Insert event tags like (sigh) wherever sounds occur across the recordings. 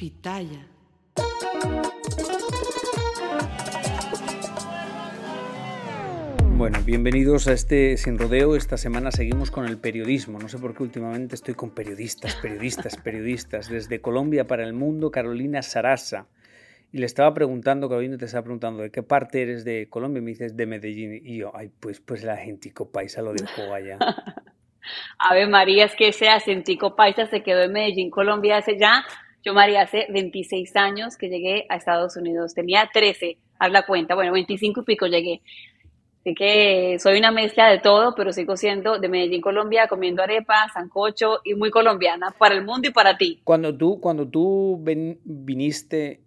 Pitaya. Bueno, bienvenidos a este Sin Rodeo. Esta semana seguimos con el periodismo. No sé por qué últimamente estoy con periodistas, periodistas, periodistas. Desde Colombia para el mundo, Carolina Sarasa. Y le estaba preguntando, Carolina te estaba preguntando, ¿de qué parte eres de Colombia? Y me dices, de Medellín. Y yo, ay, pues, pues la gentico paisa lo dejó allá. (laughs) Ave María, es que ese acentico paisa se quedó en Medellín, Colombia, hace ya yo, María, hace 26 años que llegué a Estados Unidos. Tenía 13, haz la cuenta. Bueno, 25 y pico llegué. Así que soy una mezcla de todo, pero sigo siendo de Medellín, Colombia, comiendo arepa, sancocho y muy colombiana para el mundo y para ti. Cuando tú, cuando tú viniste,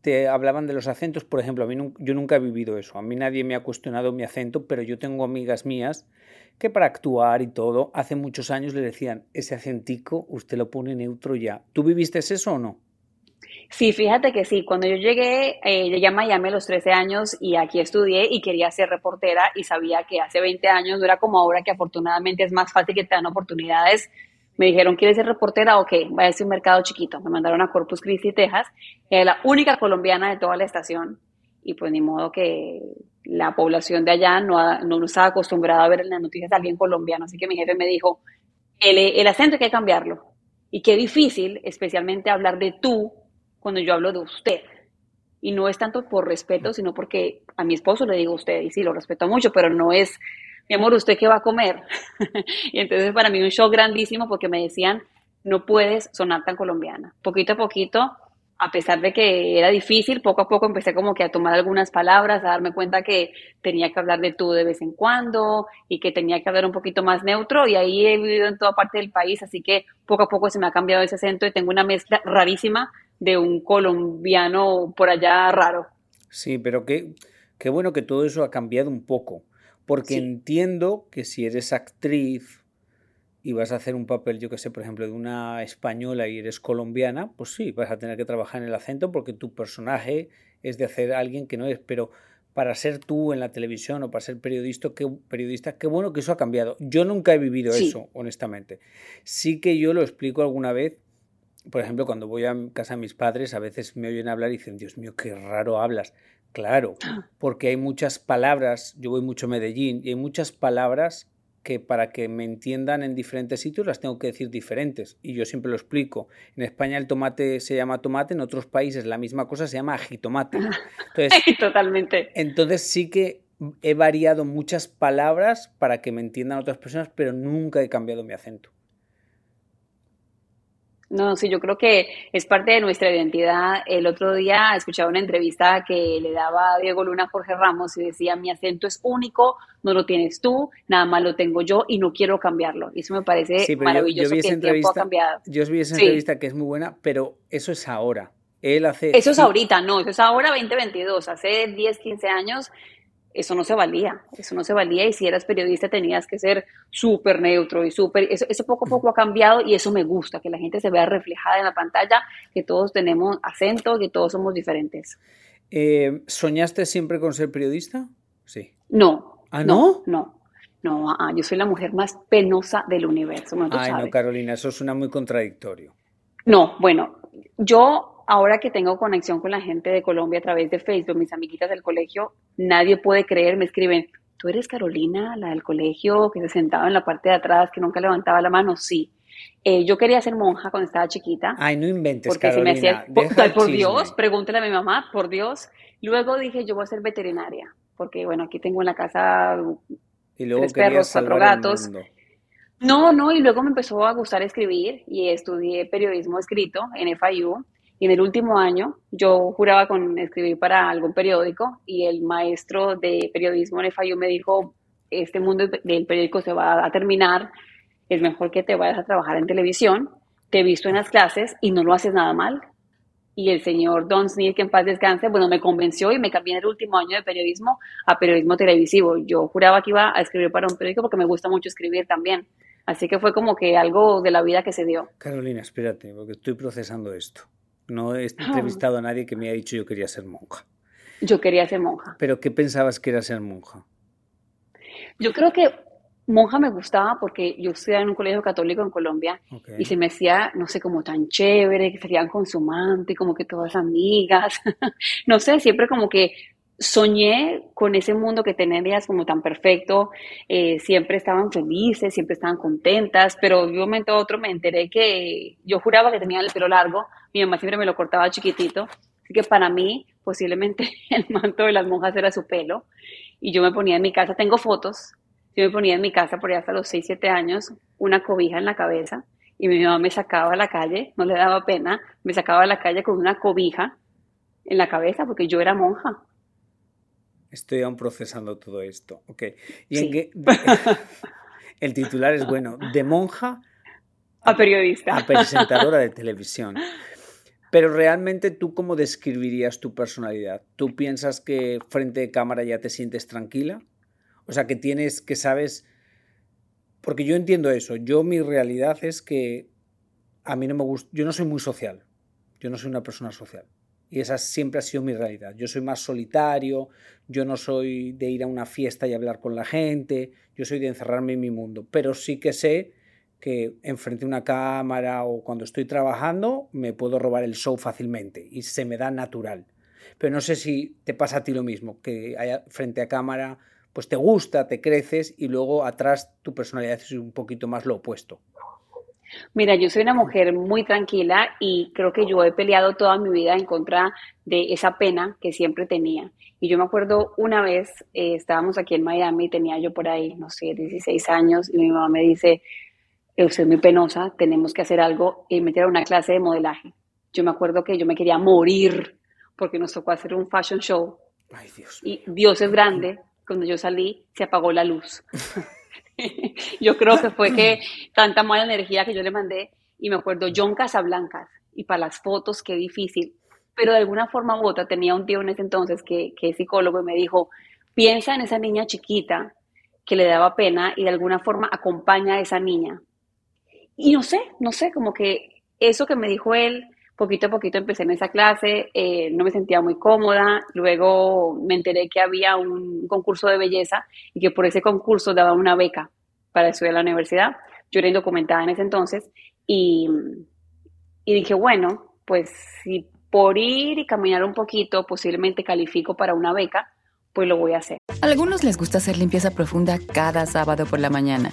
te hablaban de los acentos, por ejemplo, a mí yo nunca he vivido eso. A mí nadie me ha cuestionado mi acento, pero yo tengo amigas mías que para actuar y todo, hace muchos años le decían, ese acentico usted lo pone neutro ya. ¿Tú viviste eso o no? Sí, fíjate que sí. Cuando yo llegué, eh, llegué a Miami a los 13 años y aquí estudié y quería ser reportera y sabía que hace 20 años no era como ahora que afortunadamente es más fácil que te dan oportunidades. Me dijeron, ¿quieres ser reportera? Ok, va a un mercado chiquito. Me mandaron a Corpus Christi, Texas. Era la única colombiana de toda la estación y pues ni modo que la población de allá no, no estaba acostumbrada a ver en las noticias a alguien colombiano, así que mi jefe me dijo, el, el acento hay que cambiarlo. Y qué difícil, especialmente hablar de tú cuando yo hablo de usted. Y no es tanto por respeto, sino porque a mi esposo le digo usted, y sí, lo respeto mucho, pero no es, mi amor, ¿usted qué va a comer? (laughs) y entonces para mí un show grandísimo porque me decían, no puedes sonar tan colombiana. Poquito a poquito a pesar de que era difícil, poco a poco empecé como que a tomar algunas palabras, a darme cuenta que tenía que hablar de tú de vez en cuando y que tenía que hablar un poquito más neutro y ahí he vivido en toda parte del país, así que poco a poco se me ha cambiado ese acento y tengo una mezcla rarísima de un colombiano por allá raro. Sí, pero qué, qué bueno que todo eso ha cambiado un poco, porque entiendo que si eres actriz y vas a hacer un papel, yo que sé, por ejemplo, de una española y eres colombiana, pues sí, vas a tener que trabajar en el acento porque tu personaje es de hacer a alguien que no es, pero para ser tú en la televisión o para ser periodista, qué, periodista, qué bueno que eso ha cambiado. Yo nunca he vivido eso, honestamente. Sí que yo lo explico alguna vez, por ejemplo, cuando voy a casa de mis padres, a veces me oyen hablar y dicen, Dios mío, qué raro hablas. Claro, porque hay muchas palabras, yo voy mucho a Medellín, y hay muchas palabras que para que me entiendan en diferentes sitios las tengo que decir diferentes. Y yo siempre lo explico. En España el tomate se llama tomate, en otros países la misma cosa se llama ajitomate. (laughs) Entonces, (laughs) Totalmente. Entonces sí que he variado muchas palabras para que me entiendan otras personas, pero nunca he cambiado mi acento. No, sí, yo creo que es parte de nuestra identidad. El otro día escuchaba una entrevista que le daba Diego Luna a Jorge Ramos y decía, mi acento es único, no lo tienes tú, nada más lo tengo yo y no quiero cambiarlo. Y eso me parece maravilloso que el tiempo ha cambiado. Yo vi esa entrevista que es muy buena, pero eso es ahora. Él hace... Eso es ahorita, no, eso es ahora 2022. Hace 10, 15 años eso no se valía, eso no se valía y si eras periodista tenías que ser súper neutro y súper, eso, eso, poco a poco ha cambiado y eso me gusta, que la gente se vea reflejada en la pantalla, que todos tenemos acento, que todos somos diferentes. Eh, ¿Soñaste siempre con ser periodista? Sí. No. ¿Ah, no? No. No, ah, yo soy la mujer más penosa del universo. Ay, no, Carolina, eso suena muy contradictorio. No, bueno, yo ahora que tengo conexión con la gente de Colombia a través de Facebook, mis amiguitas del colegio, nadie puede creer, me escriben, ¿tú eres Carolina, la del colegio que se sentaba en la parte de atrás, que nunca levantaba la mano? Sí. Eh, yo quería ser monja cuando estaba chiquita. Ay, no inventes, porque Carolina. Se me hacía, por, por Dios, pregúntale a mi mamá, por Dios. Luego dije, yo voy a ser veterinaria, porque bueno, aquí tengo en la casa y luego tres perros, cuatro gatos. No, no, y luego me empezó a gustar escribir y estudié periodismo escrito en FIU. Y en el último año yo juraba con escribir para algún periódico y el maestro de periodismo en FIU me dijo, este mundo del periódico se va a terminar, es mejor que te vayas a trabajar en televisión, te he visto en las clases y no lo haces nada mal. Y el señor Don Smith, que en paz descanse, bueno, me convenció y me cambié en el último año de periodismo a periodismo televisivo. Yo juraba que iba a escribir para un periódico porque me gusta mucho escribir también. Así que fue como que algo de la vida que se dio. Carolina, espérate, porque estoy procesando esto. No he entrevistado a nadie que me haya dicho yo quería ser monja. Yo quería ser monja. ¿Pero qué pensabas que era ser monja? Yo creo que monja me gustaba porque yo estudiaba en un colegio católico en Colombia y se me hacía, no sé, como tan chévere, que serían consumantes, como que todas amigas. (laughs) no sé, siempre como que soñé con ese mundo que tenían ellas como tan perfecto, eh, siempre estaban felices, siempre estaban contentas, pero de un momento a otro me enteré que yo juraba que tenían el pelo largo, mi mamá siempre me lo cortaba chiquitito, así que para mí posiblemente (laughs) el manto de las monjas era su pelo, y yo me ponía en mi casa, tengo fotos, yo me ponía en mi casa por ahí hasta los 6, 7 años, una cobija en la cabeza, y mi mamá me sacaba a la calle, no le daba pena, me sacaba a la calle con una cobija en la cabeza porque yo era monja. Estoy aún procesando todo esto. Ok. ¿Y en qué? (laughs) El titular es bueno, de monja a, periodista. A presentadora de televisión. Pero realmente tú cómo describirías tu personalidad? ¿Tú piensas que frente de cámara ya te sientes tranquila? O sea, que tienes, que sabes... Porque yo entiendo eso. Yo mi realidad es que a mí no me gusta... Yo no soy muy social. Yo no soy una persona social. Y esa siempre ha sido mi realidad. Yo soy más solitario, yo no soy de ir a una fiesta y hablar con la gente, yo soy de encerrarme en mi mundo. Pero sí que sé que enfrente a una cámara o cuando estoy trabajando me puedo robar el show fácilmente y se me da natural. Pero no sé si te pasa a ti lo mismo, que frente a cámara pues te gusta, te creces y luego atrás tu personalidad es un poquito más lo opuesto. Mira, yo soy una mujer muy tranquila y creo que yo he peleado toda mi vida en contra de esa pena que siempre tenía. Y yo me acuerdo una vez, eh, estábamos aquí en Miami, tenía yo por ahí, no sé, 16 años, y mi mamá me dice, usted es muy penosa, tenemos que hacer algo y meter a una clase de modelaje. Yo me acuerdo que yo me quería morir porque nos tocó hacer un fashion show. Ay, Dios. Y Dios es grande, cuando yo salí se apagó la luz. (laughs) (laughs) yo creo que fue que (laughs) tanta mala energía que yo le mandé y me acuerdo John Casablancas y para las fotos qué difícil, pero de alguna forma u otra tenía un tío en ese entonces que, que es psicólogo y me dijo, piensa en esa niña chiquita que le daba pena y de alguna forma acompaña a esa niña. Y no sé, no sé, como que eso que me dijo él, poquito a poquito empecé en esa clase, eh, no me sentía muy cómoda, luego me enteré que había un concurso de belleza y que por ese concurso daba una beca para estudiar en la universidad. Yo era indocumentada en ese entonces y, y dije, bueno, pues si por ir y caminar un poquito posiblemente califico para una beca, pues lo voy a hacer. A algunos les gusta hacer limpieza profunda cada sábado por la mañana.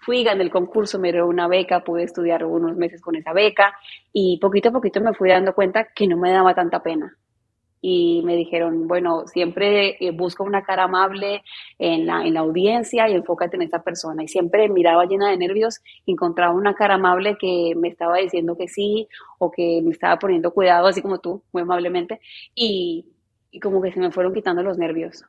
Fui, gané el concurso, me dio una beca, pude estudiar unos meses con esa beca y poquito a poquito me fui dando cuenta que no me daba tanta pena. y me dijeron, bueno, siempre eh, busca una cara amable en la, en la audiencia y enfócate en esa persona. Y siempre miraba llena de nervios, encontraba una cara amable que me estaba diciendo que sí o que me estaba poniendo cuidado, así como tú, muy amablemente, y, y como que se me fueron quitando los nervios.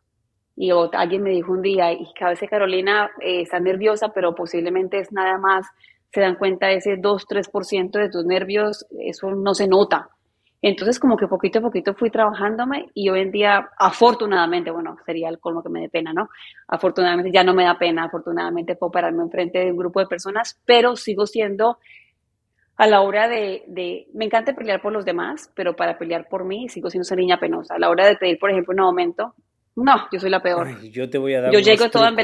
Y alguien me dijo un día, y que a veces Carolina eh, está nerviosa, pero posiblemente es nada más, se dan cuenta ese 2-3% de tus nervios, eso no se nota entonces, como que poquito a poquito fui trabajándome y hoy en día, afortunadamente, bueno, sería el colmo que me dé pena, ¿no? Afortunadamente ya no me da pena, afortunadamente puedo pararme enfrente de un grupo de personas, pero sigo siendo a la hora de, de, me encanta pelear por los demás, pero para pelear por mí sigo siendo esa niña penosa. A la hora de pedir, por ejemplo, un aumento, no, yo soy la peor. yo te voy a dar Yo llego todo en.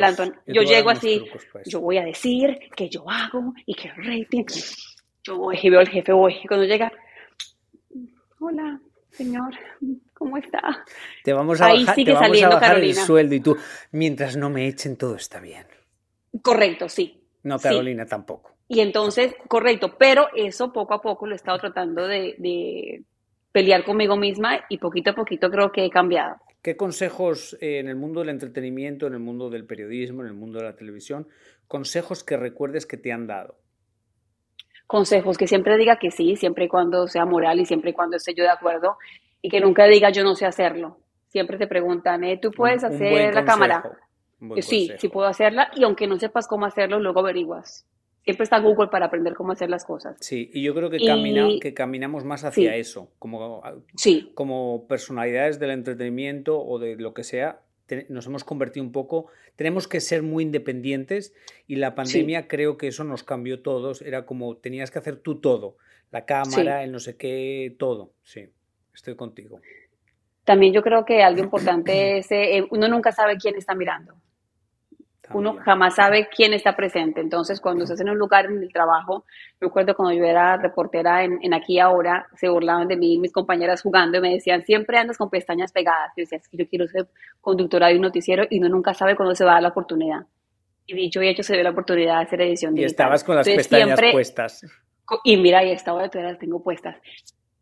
Yo, llego así, yo voy a decir que yo hago y que rating. Yo voy y veo al jefe, voy. Y cuando llega, hola, señor, ¿cómo está? Te vamos a bajar, te vamos a bajar el sueldo y tú, mientras no me echen, todo está bien. Correcto, sí. No, Carolina tampoco. Y entonces, correcto, pero eso poco a poco lo he estado tratando de, pelear conmigo misma y poquito a poquito creo que he cambiado. ¿Qué consejos eh, en el mundo del entretenimiento, en el mundo del periodismo, en el mundo de la televisión, consejos que recuerdes que te han dado? consejos, que siempre diga que sí, siempre y cuando sea moral y siempre y cuando esté yo de acuerdo, y que nunca diga yo no sé hacerlo. Siempre te preguntan, ¿eh, ¿tú puedes hacer la cámara? Sí, sí puedo hacerla, y aunque no sepas cómo hacerlo, luego averiguas. Siempre está Google para aprender cómo hacer las cosas. Sí, y yo creo que, camina, que caminamos más hacia eso, como, sí. como personalidades del entretenimiento o de lo que sea, nos hemos convertido un poco, tenemos que ser muy independientes y la pandemia creo que eso nos cambió todos, era como tenías que hacer tú todo, la cámara, el no sé qué, todo, sí, estoy contigo. También yo creo que algo importante (clears throat) es, eh, uno nunca sabe quién está mirando. Uno jamás sabe quién está presente. Entonces, cuando estás en un lugar en el trabajo, recuerdo cuando yo era reportera en, en Aquí Ahora, se burlaban de mí mis compañeras jugando y me decían, siempre andas con pestañas pegadas. Yo decía, es que yo quiero ser conductora de un noticiero y uno nunca sabe cuándo se va a dar la oportunidad. Y dicho y hecho, se ve la oportunidad de hacer edición digital. Y estabas con las pestañas puestas. Y mira, y esta hora las tengo puestas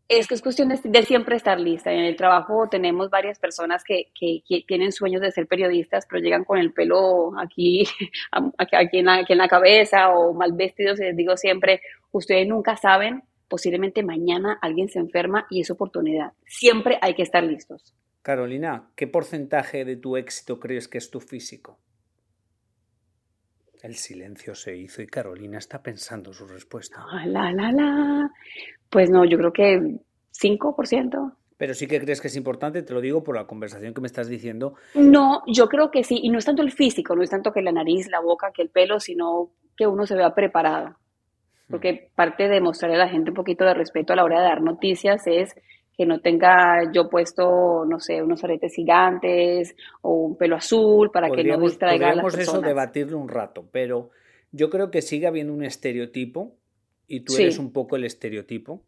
es que es cuestión de, siempre estar lista. En el trabajo tenemos varias personas que, que, tienen sueños de ser periodistas, pero llegan con el pelo aquí, (laughs) aquí, en la, aquí en la cabeza o mal vestidos. Y les digo siempre, ustedes nunca saben, posiblemente mañana alguien se enferma y es oportunidad. Siempre hay que estar listos. Carolina, ¿qué porcentaje de tu éxito crees que es tu físico? El silencio se hizo y Carolina está pensando su respuesta. Ah, la, la, la. Pues no, yo creo que 5%. Pero sí que crees que es importante, te lo digo por la conversación que me estás diciendo. No, yo creo que sí, y no es tanto el físico, no es tanto que la nariz, la boca, que el pelo, sino que uno se vea preparado. Porque parte de mostrarle a la gente un poquito de respeto a la hora de dar noticias es que no tenga yo puesto, no sé, unos aretes gigantes o un pelo azul para que no distraiga a las personas. eso debatirlo un rato, pero yo creo que sigue habiendo un estereotipo y tú eres un poco el estereotipo,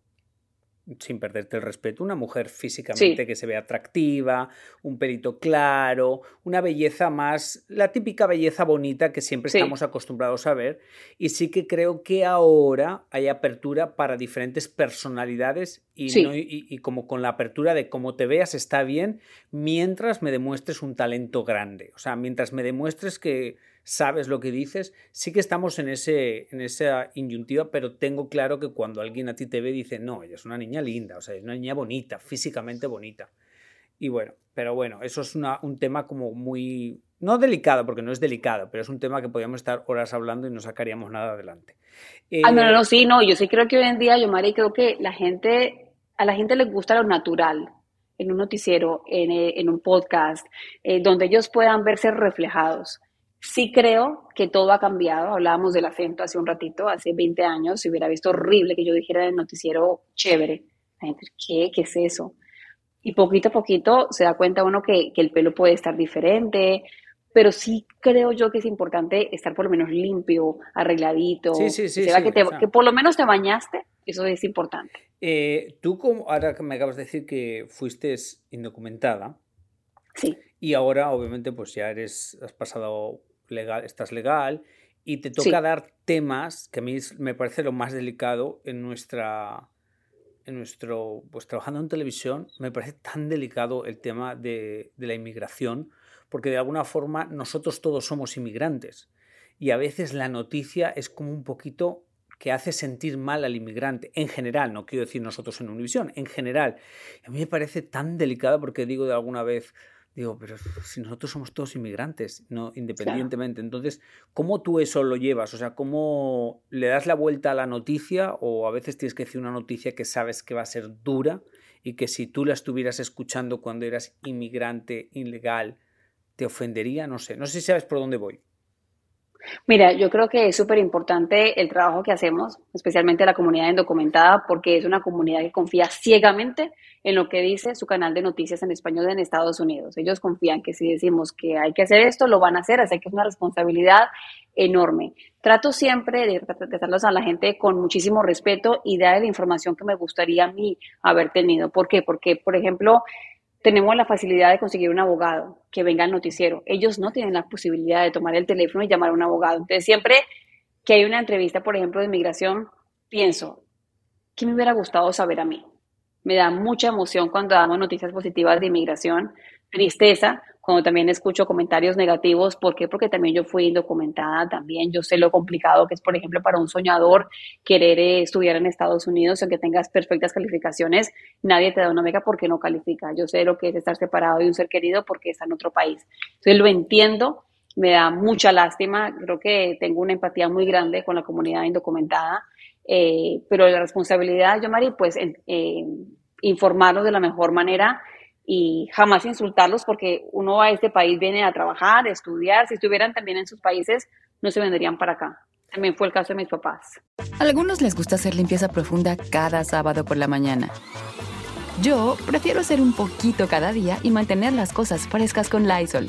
sin perderte el respeto, una mujer físicamente que se ve atractiva, un pelito claro, una belleza más, la típica belleza bonita que siempre estamos acostumbrados a ver. Y sí que creo que ahora hay apertura para diferentes personalidades y, y como con la apertura de cómo te veas está bien, mientras me demuestres un talento grande. O sea, mientras me demuestres que sabes lo que dices, sí que estamos en, ese, en esa inyuntiva, pero tengo claro que cuando alguien a ti te ve dice, no, ella es una niña linda, o sea, es una niña bonita, físicamente bonita. Y bueno, pero bueno, eso es un tema como muy, no delicado, porque no es delicado, pero es un tema que podríamos estar horas hablando y no sacaríamos nada adelante. ah, no, no, sí, no, yo sí creo que hoy en día, yo, Mari, creo que la gente, a la gente le gusta lo natural en un noticiero, en, en un podcast, eh, donde ellos puedan verse reflejados. Sí creo que todo ha cambiado. Hablábamos del acento hace un ratito, hace 20 años, si hubiera visto horrible que yo dijera en el noticiero chévere. ¿qué? ¿Qué es eso? Y poquito a poquito se da cuenta uno que, el pelo puede estar diferente, pero sí creo yo que es importante estar por lo menos limpio, arregladito. Sí, sí, sí. que, por lo menos te bañaste, eso es importante. Eh, tú, como ahora que me acabas de decir que fuiste indocumentada. Sí. Y ahora, obviamente, pues ya eres, has pasado legal, estás legal y te toca dar temas que a mí me parece lo más delicado en nuestra en nuestro, pues trabajando en televisión, me parece tan delicado el tema de, de la inmigración, porque de alguna forma nosotros todos somos inmigrantes y a veces la noticia es como un poquito que hace sentir mal al inmigrante, en general, no quiero decir nosotros en Univisión, en general. A mí me parece tan delicado porque digo de alguna vez, digo, pero si nosotros somos todos inmigrantes, no independientemente. Entonces, ¿cómo tú eso lo llevas? O sea, ¿cómo le das la vuelta a la noticia o a veces tienes que decir una noticia que sabes que va a ser dura y que si tú la estuvieras escuchando cuando eras inmigrante ilegal, te ofendería? No sé, no sé si sabes por dónde voy. Mira, yo creo que es súper importante el trabajo que hacemos, especialmente la comunidad indocumentada, porque es una comunidad que confía ciegamente en lo que dice su canal de noticias en español en Estados Unidos. Ellos confían que si decimos que hay que hacer esto, lo van a hacer, así que es una responsabilidad enorme. Trato siempre de tratarlos a la gente con muchísimo respeto y dar la información que me gustaría a mí haber tenido. ¿Por qué? Porque, por ejemplo, tenemos la facilidad de conseguir un abogado que venga al noticiero. Ellos no tienen la posibilidad de tomar el teléfono y llamar a un abogado. Entonces, siempre que hay una entrevista, por ejemplo, de inmigración, pienso, ¿qué me hubiera gustado saber a mí? Me da mucha emoción cuando damos noticias positivas de inmigración, tristeza cuando también escucho comentarios negativos. ¿Por qué? Porque también yo fui indocumentada, también yo sé lo complicado que es, por ejemplo, para un soñador querer eh, estudiar en Estados Unidos, aunque tengas perfectas calificaciones, nadie te da una beca porque no califica. Yo sé lo que es estar separado de un ser querido porque está en otro país. Entonces lo entiendo, me da mucha lástima, creo que tengo una empatía muy grande con la comunidad indocumentada, eh, pero la responsabilidad, yo, Mari, pues eh, informarlos de la mejor manera y jamás insultarlos porque uno a este país viene a trabajar, a estudiar. Si estuvieran también en sus países, no se vendrían para acá. También fue el caso de mis papás. A algunos les gusta hacer limpieza profunda cada sábado por la mañana. Yo prefiero hacer un poquito cada día y mantener las cosas frescas con Lysol.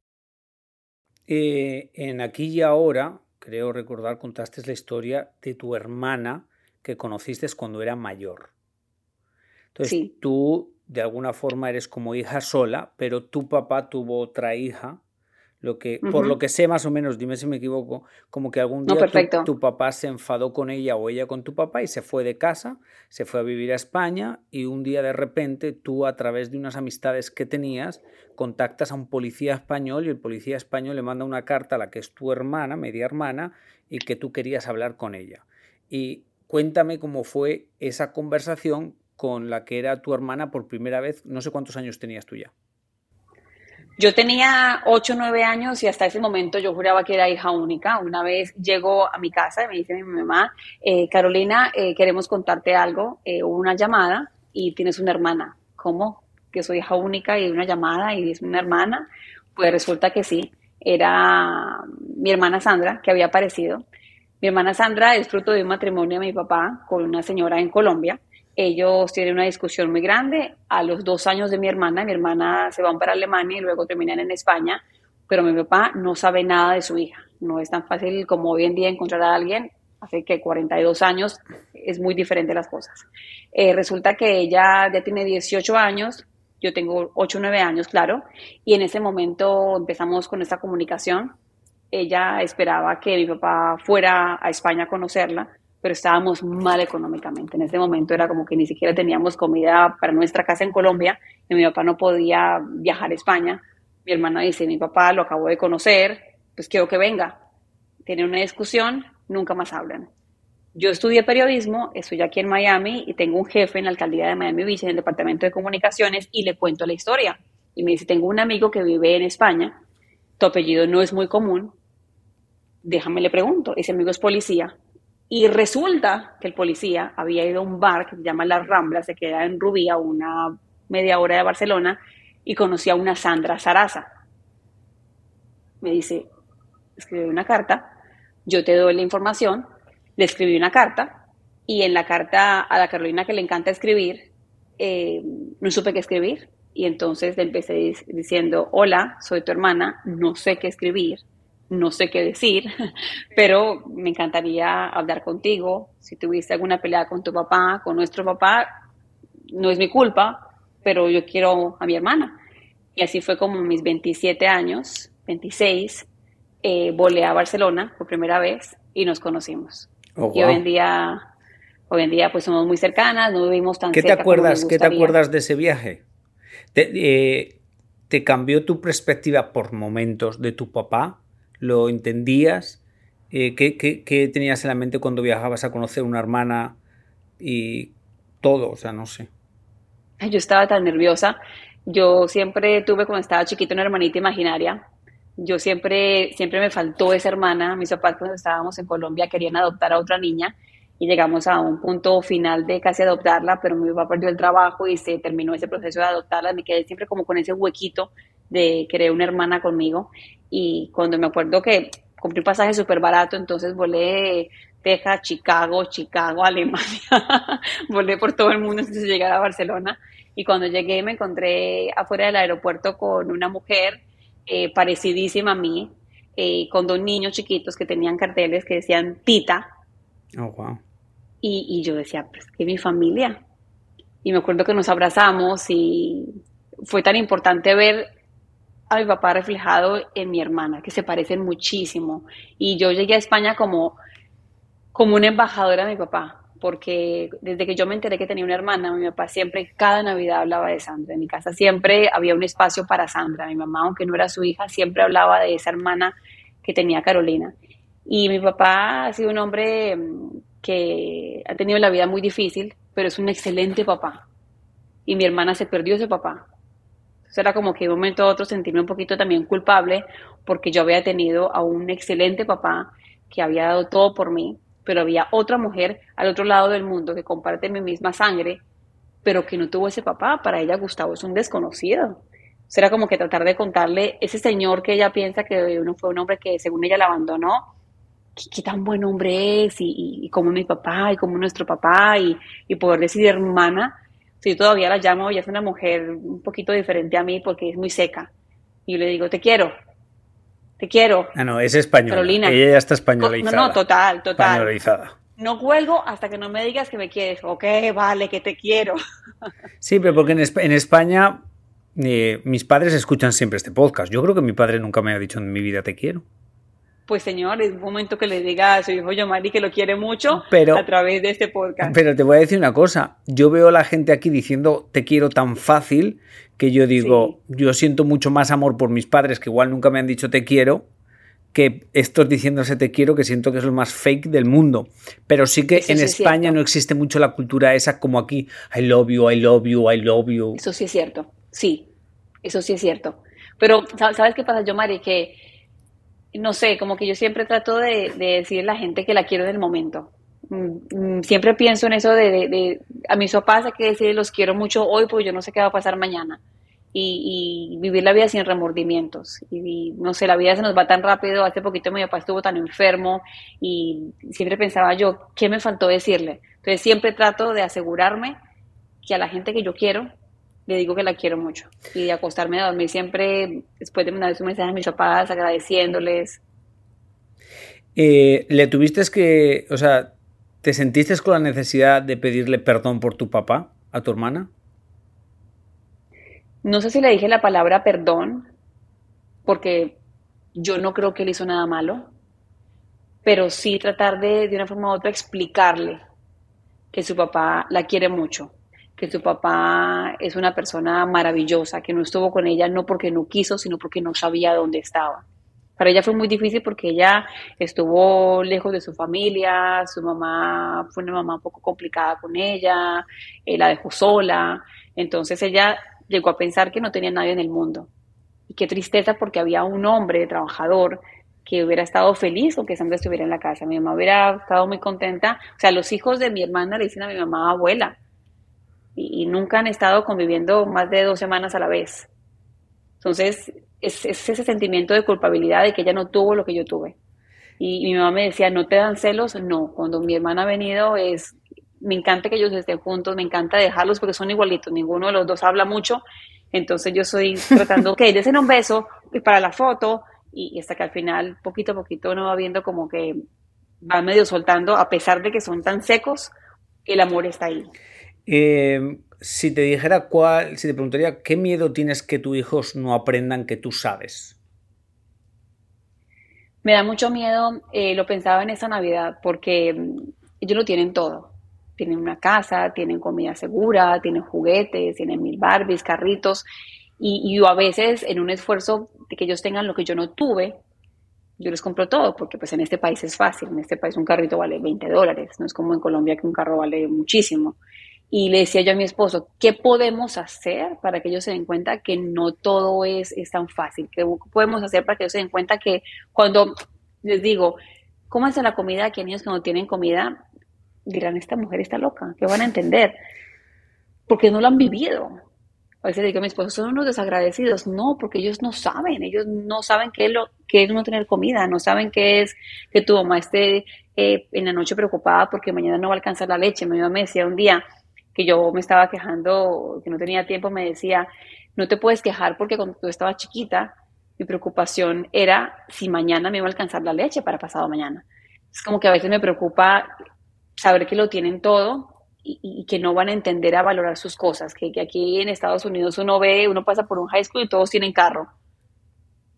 Eh, en aquí y ahora, creo recordar, contaste la historia de tu hermana que conociste cuando era mayor. Entonces tú de alguna forma eres como hija sola, pero tu papá tuvo otra hija lo que, Por lo que sé más o menos, dime si me equivoco, como que algún día tu, papá se enfadó con ella o ella con tu papá y se fue de casa, se fue a vivir a España y un día de repente tú a través de unas amistades que tenías contactas a un policía español y el policía español le manda una carta a la que es tu hermana, media hermana, y que tú querías hablar con ella. Y cuéntame cómo fue esa conversación con la que era tu hermana por primera vez, no sé cuántos años tenías tú ya. Yo tenía 8 o 9 años y hasta ese momento yo juraba que era hija única. Una vez llegó a mi casa y me dice mi mamá, eh, Carolina, eh, queremos contarte algo. Eh, una llamada y tienes una hermana. ¿Cómo? Que soy hija única y una llamada y es una hermana. Pues resulta que sí. Era mi hermana Sandra que había aparecido. Mi hermana Sandra es fruto de un matrimonio de mi papá con una señora en Colombia ellos tienen una discusión muy grande. A los dos años de mi hermana, mi hermana se van para Alemania y luego terminan en España, pero mi papá no sabe nada de su hija. No es tan fácil como hoy en día encontrar a alguien. Hace que 42 años es muy diferente las cosas. Eh, resulta que ella ya tiene 18 años, yo tengo 8 o 9 años, claro, y en ese momento empezamos con esta comunicación. Ella esperaba que mi papá fuera a España a conocerla pero estábamos mal económicamente. En ese momento era como que ni siquiera teníamos comida para nuestra casa en Colombia y mi papá no podía viajar a España. Mi hermana dice, mi papá lo acabo de conocer, pues quiero que venga. Tiene una discusión, nunca más hablan. Yo estudié periodismo, estoy aquí en Miami y tengo un jefe en la alcaldía de Miami Beach, en el departamento de comunicaciones, y le cuento la historia. Y me dice, tengo un amigo que vive en España, tu apellido no es muy común, déjame le pregunto, ese amigo es policía. Y resulta que el policía había ido a un bar que se llama Las Ramblas, se queda en Rubí, a una media hora de Barcelona, y conocí a una Sandra Saraza. Me dice, escribe una carta, yo te doy la información, le escribí una carta, y en la carta a la Carolina que le encanta escribir, eh, no supe qué escribir. Y entonces le empecé diciendo, hola, soy tu hermana, no sé qué escribir, no sé qué decir, (laughs) pero me encantaría hablar contigo. Si tuviste alguna pelea con tu papá, con nuestro papá, no es mi culpa, pero yo quiero a mi hermana. Y así fue como mis 27 años, 26, eh, volé a Barcelona por primera vez y nos conocimos. Oh, y hoy en día, hoy en día pues somos muy cercanas, no vivimos tan ¿Qué cerca te acuerdas, ¿Qué te acuerdas de ese viaje? ¿Te, eh, ¿Te cambió tu perspectiva por momentos de tu papá? ¿Lo entendías? Eh, ¿qué, tenías en la mente cuando viajabas a conocer una hermana y todo? O sea, no sé. Yo estaba tan nerviosa. Yo siempre tuve cuando estaba chiquita una hermanita imaginaria. Yo siempre, siempre me faltó esa hermana. Mis papás cuando estábamos en Colombia querían adoptar a otra niña y llegamos a un punto final de casi adoptarla, pero mi papá perdió el trabajo y se terminó ese proceso de adoptarla. Me quedé siempre como con ese huequito de querer una hermana conmigo. Y cuando me acuerdo que compré un pasaje súper barato, entonces volé Texas, Chicago, Chicago, (laughs) Alemania, volé por todo el mundo antes de llegar a Barcelona. Y cuando llegué me encontré afuera del aeropuerto con una mujer eh, parecidísima a mí, eh, con dos niños chiquitos que tenían carteles que decían Tita. Oh, wow. Y, y yo decía, pues que mi familia. Y me acuerdo que nos abrazamos y fue tan importante ver a mi papá reflejado en mi hermana, que se parecen muchísimo. Y yo llegué a España como, como una embajadora de mi papá, porque desde que yo me enteré que tenía una hermana, mi papá siempre, cada Navidad hablaba de Sandra. En mi casa siempre había un espacio para Sandra. Mi mamá, aunque no era su hija, siempre hablaba de esa hermana que tenía Carolina. Y mi papá ha sido un hombre mm, que ha tenido la vida muy difícil, pero es un excelente papá. Y mi hermana se perdió ese papá era como que de un momento a otro sentirme un poquito también culpable porque yo había tenido a un excelente papá que había dado todo por mí, pero había otra mujer al otro lado del mundo que comparte mi misma sangre, pero que no tuvo ese papá. Para ella Gustavo es un desconocido. era como que tratar de contarle ese señor que ella piensa que uno fue un hombre que según ella la abandonó, qué, tan buen hombre es y, y, como mi papá y como nuestro papá y, y poder decir hermana yo todavía la llamo, ella es una mujer un poquito diferente a mí porque es muy seca. Y yo le digo, te quiero, te quiero. Ah, no, es española. Carolina. Ella ya está españolizada. No, no, total, total. Españolizada. No cuelgo hasta que no me digas que me quieres. Ok, vale, que te quiero. (laughs) Sí, pero porque en, España eh, mis padres escuchan siempre este podcast. Yo creo que mi padre nunca me ha dicho en mi vida te quiero pues señor, es un momento que le diga a su hijo Yomari que lo quiere mucho a través de este podcast. Pero te voy a decir una cosa, yo veo a la gente aquí diciendo te quiero tan fácil que yo digo, yo siento mucho más amor por mis padres que igual nunca me han dicho te quiero que estos diciéndose te quiero que siento que es lo más fake del mundo. Pero sí que en España no existe mucho la cultura esa como aquí, I love you, I love you, I love you. Eso sí es cierto, sí, eso sí es cierto. Pero ¿sabes qué pasa, Yomari? Que no sé, como que yo siempre trato de, de a la gente que la quiero en el momento. Mm, mm, siempre pienso en eso de, a mis papás hay que decir los quiero mucho hoy porque yo no sé qué va a pasar mañana. Y, vivir la vida sin remordimientos. Y, no sé, la vida se nos va tan rápido. Hace poquito mi papá estuvo tan enfermo y siempre pensaba yo, ¿qué me faltó decirle? Entonces siempre trato de asegurarme que a la gente que yo quiero le digo que la quiero mucho. Y de acostarme a dormir siempre, después de mandar un mensaje a mis papás agradeciéndoles. Eh, ¿Le tuviste que, o sea, te sentiste con la necesidad de pedirle perdón por tu papá a tu hermana? No sé si le dije la palabra perdón, porque yo no creo que él hizo nada malo, pero sí tratar de, de una forma u otra, explicarle que su papá la quiere mucho que su papá es una persona maravillosa, que no estuvo con ella no porque no quiso, sino porque no sabía dónde estaba. Para ella fue muy difícil porque ella estuvo lejos de su familia, su mamá fue una mamá un poco complicada con ella, eh, la dejó sola, entonces ella llegó a pensar que no tenía nadie en el mundo. Y qué tristeza porque había un hombre trabajador que hubiera estado feliz con que Sandra estuviera en la casa. Mi mamá hubiera estado muy contenta. O sea, los hijos de mi hermana le dicen a mi mamá abuela y, nunca han estado conviviendo más de dos semanas a la vez. Entonces, es, ese sentimiento de culpabilidad de que ella no tuvo lo que yo tuve. Y, mi mamá me decía, ¿no te dan celos? No, cuando mi hermana ha venido es, me encanta que ellos estén juntos, me encanta dejarlos porque son igualitos, ninguno de los dos habla mucho, entonces yo estoy (laughs) tratando, que ellos den un beso para la foto y, hasta que al final, poquito a poquito, uno va viendo como que va medio soltando, a pesar de que son tan secos, el amor está ahí. Eh, si te dijera cuál, si te preguntaría qué miedo tienes que tus hijos no aprendan que tú sabes. Me da mucho miedo, eh, lo pensaba en esa Navidad, porque mm, ellos lo tienen todo. Tienen una casa, tienen comida segura, tienen juguetes, tienen mil Barbies, carritos. Y, yo a veces, en un esfuerzo de que ellos tengan lo que yo no tuve, yo les compro todo, porque pues en este país es fácil. En este país un carrito vale 20 dólares, no es como en Colombia que un carro vale muchísimo. Y le decía yo a mi esposo, ¿qué podemos hacer para que ellos se den cuenta que no todo es, es tan fácil? ¿Qué podemos hacer para que ellos se den cuenta que cuando les digo, ¿cómo es la comida? Que niños que no tienen comida dirán, esta mujer está loca, ¿qué van a entender? Porque no lo han vivido. A veces digo a mi esposo, son unos desagradecidos. No, porque ellos no saben, ellos no saben qué es, lo, qué es no tener comida, no saben qué es que tu mamá esté eh, en la noche preocupada porque mañana no va a alcanzar la leche. Mi mamá me decía un día, que yo me estaba quejando, que no tenía tiempo, me decía, no te puedes quejar porque cuando tú estabas chiquita, mi preocupación era si mañana me iba a alcanzar la leche para pasado mañana. Es como que a veces me preocupa saber que lo tienen todo y, que no van a entender a valorar sus cosas, que, aquí en Estados Unidos uno ve, uno pasa por un high school y todos tienen carro.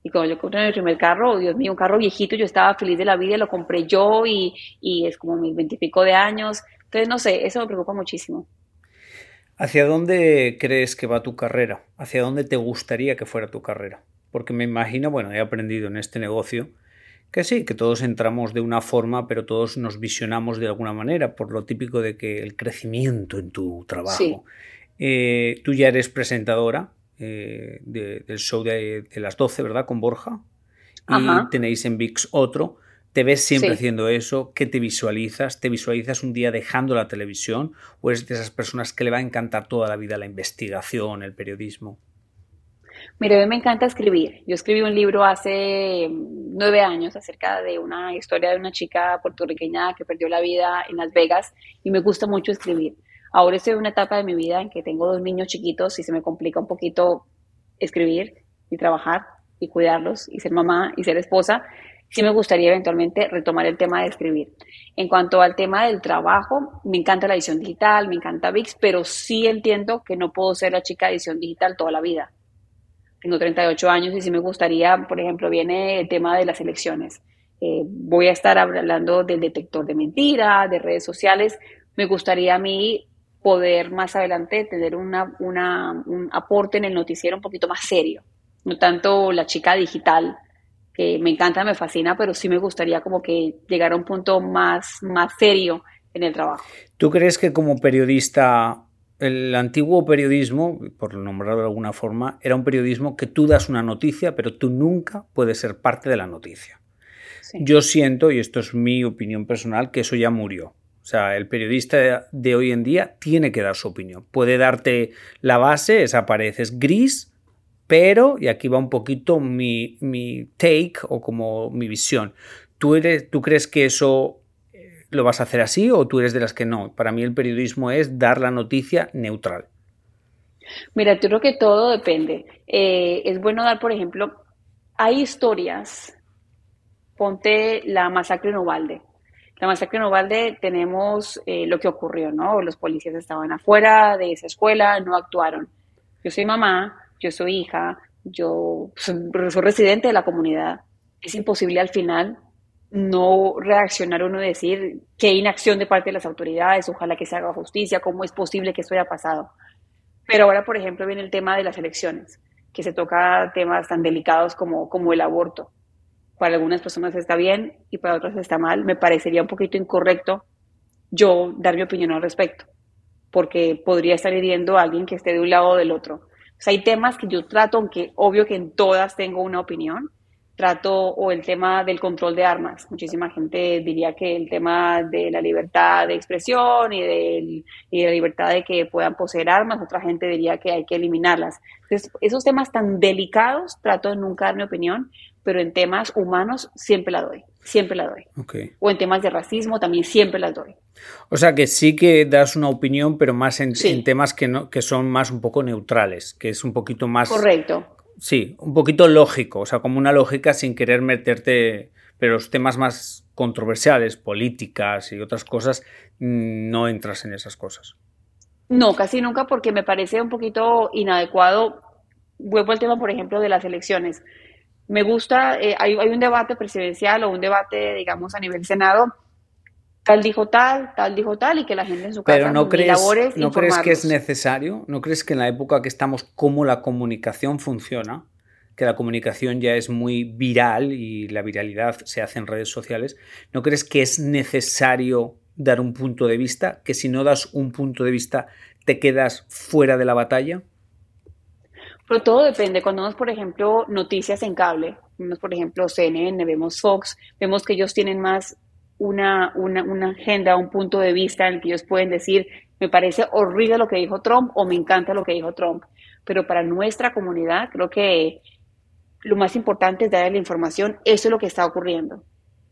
Y cuando yo compré mi primer carro, Dios mío, un carro viejito, yo estaba feliz de la vida, lo compré yo y, y es como mis veintipico de años. Entonces, no sé, eso me preocupa muchísimo. ¿Hacia dónde crees que va tu carrera? ¿Hacia dónde te gustaría que fuera tu carrera? Porque me imagino, bueno, he aprendido en este negocio que sí, que todos entramos de una forma, pero todos nos visionamos de alguna manera, por lo típico de que el crecimiento en tu trabajo. Eh, tú ya eres presentadora eh, del show de, las 12, ¿verdad? Con Borja. Y tenéis en VIX otro. ¿Te ves siempre haciendo eso? ¿Qué te visualizas? ¿Te visualizas un día dejando la televisión? ¿O eres de esas personas que le va a encantar toda la vida la investigación, el periodismo? Mira, a mí me encanta escribir. Yo escribí un libro hace nueve años acerca de una historia de una chica puertorriqueña que perdió la vida en Las Vegas y me gusta mucho escribir. Ahora estoy en una etapa de mi vida en que tengo dos niños chiquitos y se me complica un poquito escribir y trabajar y cuidarlos y ser mamá y ser esposa sí me gustaría eventualmente retomar el tema de escribir. En cuanto al tema del trabajo, me encanta la edición digital, me encanta VIX, pero sí entiendo que no puedo ser la chica de edición digital toda la vida. Tengo 38 años y sí me gustaría, por ejemplo, viene el tema de las elecciones. Eh, voy a estar hablando del detector de mentiras, de redes sociales. Me gustaría a mí poder más adelante tener un aporte en el noticiero un poquito más serio, no tanto la chica digital que me encanta, me fascina, pero sí me gustaría como que llegar a un punto más, más serio en el trabajo. ¿Tú crees que como periodista, el antiguo periodismo, por nombrarlo de alguna forma, era un periodismo que tú das una noticia, pero tú nunca puedes ser parte de la noticia? Yo siento, y esto es mi opinión personal, que eso ya murió. O sea, el periodista de hoy en día tiene que dar su opinión. Puede darte la base, esa pared es gris, pero, y aquí va un poquito mi, take o como mi visión, ¿tú, eres, ¿tú crees que eso eh, lo vas a hacer así o tú eres de las que no? Para mí el periodismo es dar la noticia neutral. Mira, yo creo que todo depende. Eh, es bueno dar, por ejemplo, hay historias, ponte la masacre en Ovalde. La masacre en Ovalde tenemos eh, lo que ocurrió, ¿no? Los policías estaban afuera de esa escuela, no actuaron. Yo soy mamá, yo soy hija, yo soy, residente de la comunidad. Es imposible al final no reaccionar uno y decir qué inacción de parte de las autoridades, ojalá que se haga justicia, cómo es posible que esto haya pasado. Pero ahora, por ejemplo, viene el tema de las elecciones, que se toca temas tan delicados como, como el aborto. Para algunas personas está bien y para otras está mal. Me parecería un poquito incorrecto yo dar mi opinión al respecto, porque podría estar hiriendo a alguien que esté de un lado o del otro hay temas que yo trato, aunque obvio que en todas tengo una opinión, trato o el tema del control de armas. Muchísima gente diría que el tema de la libertad de expresión y, de la libertad de que puedan poseer armas, otra gente diría que hay que eliminarlas. Entonces, esos temas tan delicados trato de nunca dar mi opinión, pero en temas humanos siempre la doy, siempre la doy. O en temas de racismo también siempre las doy. O sea que sí que das una opinión, pero más en, en temas que, no, que son más un poco neutrales, que es un poquito más... Correcto Sí, un poquito lógico, o sea, como una lógica sin querer meterte, pero los temas más controversiales, políticas y otras cosas, mm, no entras en esas cosas. No, casi nunca porque me parece un poquito inadecuado. Vuelvo al tema, por ejemplo, de las elecciones. Me gusta, eh, hay, hay un debate presidencial o un debate, digamos, a nivel Senado tal dijo tal, tal dijo tal, y que la gente en su casa Pero no crees, ¿no crees que es necesario? ¿No crees que en la época que estamos, cómo la comunicación funciona, que la comunicación ya es muy viral y la viralidad se hace en redes sociales, ¿no crees que es necesario dar un punto de vista? Que si no das un punto de vista, te quedas fuera de la batalla? Pero todo depende. Cuando vemos, por ejemplo, noticias en cable, vemos, por ejemplo, CNN, vemos Fox, vemos que ellos tienen más una, una, agenda, un punto de vista en el que ellos pueden decir, me parece horrible lo que dijo Trump o me encanta lo que dijo Trump. Pero para nuestra comunidad creo que lo más importante es darle la información, eso es lo que está ocurriendo.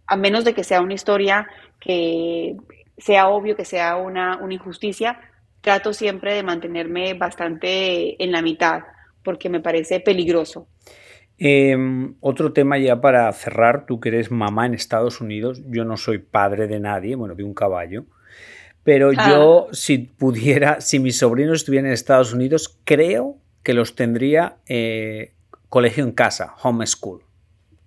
A menos de que sea una historia que sea obvio, que sea una, una injusticia, trato siempre de mantenerme bastante en la mitad, porque me parece peligroso. Em, otro tema ya para cerrar, tú que eres mamá en Estados Unidos, yo no soy padre de nadie, bueno, de un caballo, pero ah. yo si pudiera, (laughs) si mis sobrinos estuvieran en Estados Unidos, creo que los tendría eh, colegio en casa, homeschool,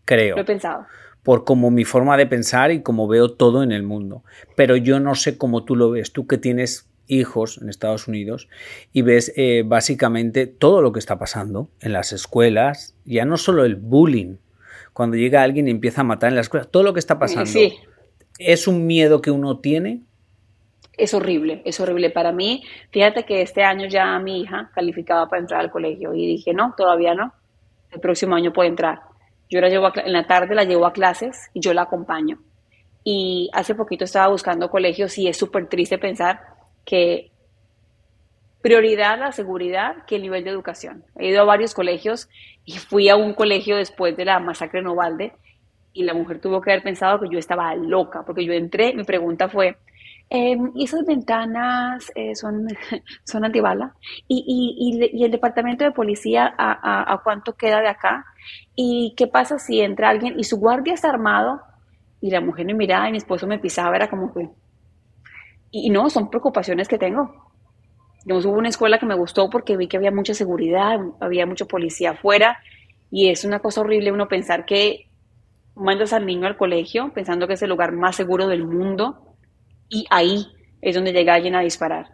creo. Lo he pensado. Por como mi forma de pensar y como veo todo en el mundo. Pero yo no sé cómo tú lo ves, tú que tienes hijos en Estados Unidos y ves eh, básicamente todo lo que está pasando en las escuelas, ya no solo el bullying, cuando llega alguien y empieza a matar en la escuela, todo lo que está pasando. Sí. ¿Es un miedo que uno tiene? Es horrible, es horrible para mí. Fíjate que este año ya mi hija calificaba para entrar al colegio y dije, no, todavía no. El próximo año puede entrar. Yo la llevo en la tarde la llevo a clases y yo la acompaño. Y hace poquito estaba buscando colegios y es súper triste pensar que prioridad la seguridad que el nivel de educación. He ido a varios colegios y fui a un colegio después de la masacre en Ovalde y la mujer tuvo que haber pensado que yo estaba loca, porque yo entré, mi pregunta fue, em, ¿y esas ventanas eh, son, (laughs) son antibala? ¿Y, y, el departamento de policía a, a, cuánto queda de acá? ¿Y qué pasa si entra alguien y su guardia está armado? Y la mujer me miraba y mi esposo me pisaba, era como que, y, no, son preocupaciones que tengo. Digamos, hubo una escuela que me gustó porque vi que había mucha seguridad, había mucho policía afuera y es una cosa horrible uno pensar que mandas al niño al colegio pensando que es el lugar más seguro del mundo y ahí es donde llega alguien a disparar.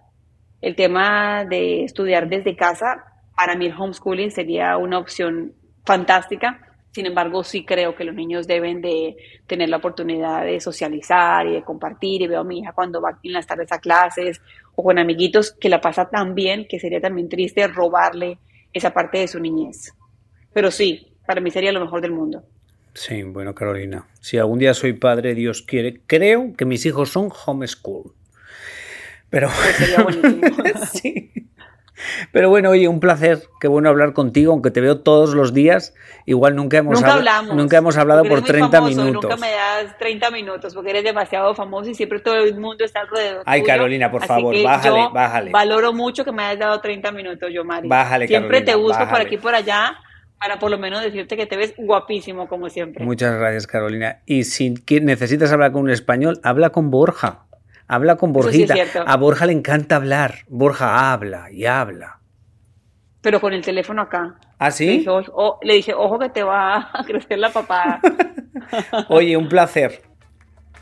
El tema de estudiar desde casa, para mí el homeschooling sería una opción fantástica sin embargo, sí creo que los niños deben de tener la oportunidad de socializar y de compartir. Y veo a mi hija cuando va en las tardes a clases o con amiguitos que la pasa tan bien que sería también triste robarle esa parte de su niñez. Pero sí, para mí sería lo mejor del mundo. Sí, bueno, Carolina, si algún día soy padre, Dios quiere, creo que mis hijos son homeschool. Pero... Pues sería (laughs) buenísimo. sí. Pero bueno, oye, un placer, qué bueno hablar contigo, aunque te veo todos los días, igual nunca hemos, nunca hemos hablado por 30 minutos. Nunca me das 30 minutos porque eres demasiado famoso y siempre todo el mundo está alrededor. Ay, Carolina, por favor, bájale, bájale. Valoro mucho que me hayas dado 30 minutos, yo, Mari. Bájale, Siempre te busco por aquí por allá para por lo menos decirte que te ves guapísimo como siempre. Muchas gracias, Carolina. Y si necesitas hablar con un español, habla con Borja. Habla con Borjita. a Borja le encanta hablar. Borja habla y habla. Pero con el teléfono acá. ¿Ah, sí? Le dije, ojo que te va a (laughs) crecer la papada. (laughs) Oye, un placer.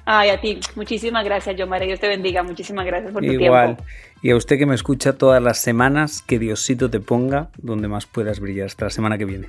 Ay, a ti. Muchísimas gracias, Yomara. Dios te bendiga. Muchísimas gracias por tu tiempo. Igual. Y a usted que me escucha todas las semanas, que Diosito te ponga donde más puedas brillar. Hasta la semana que viene.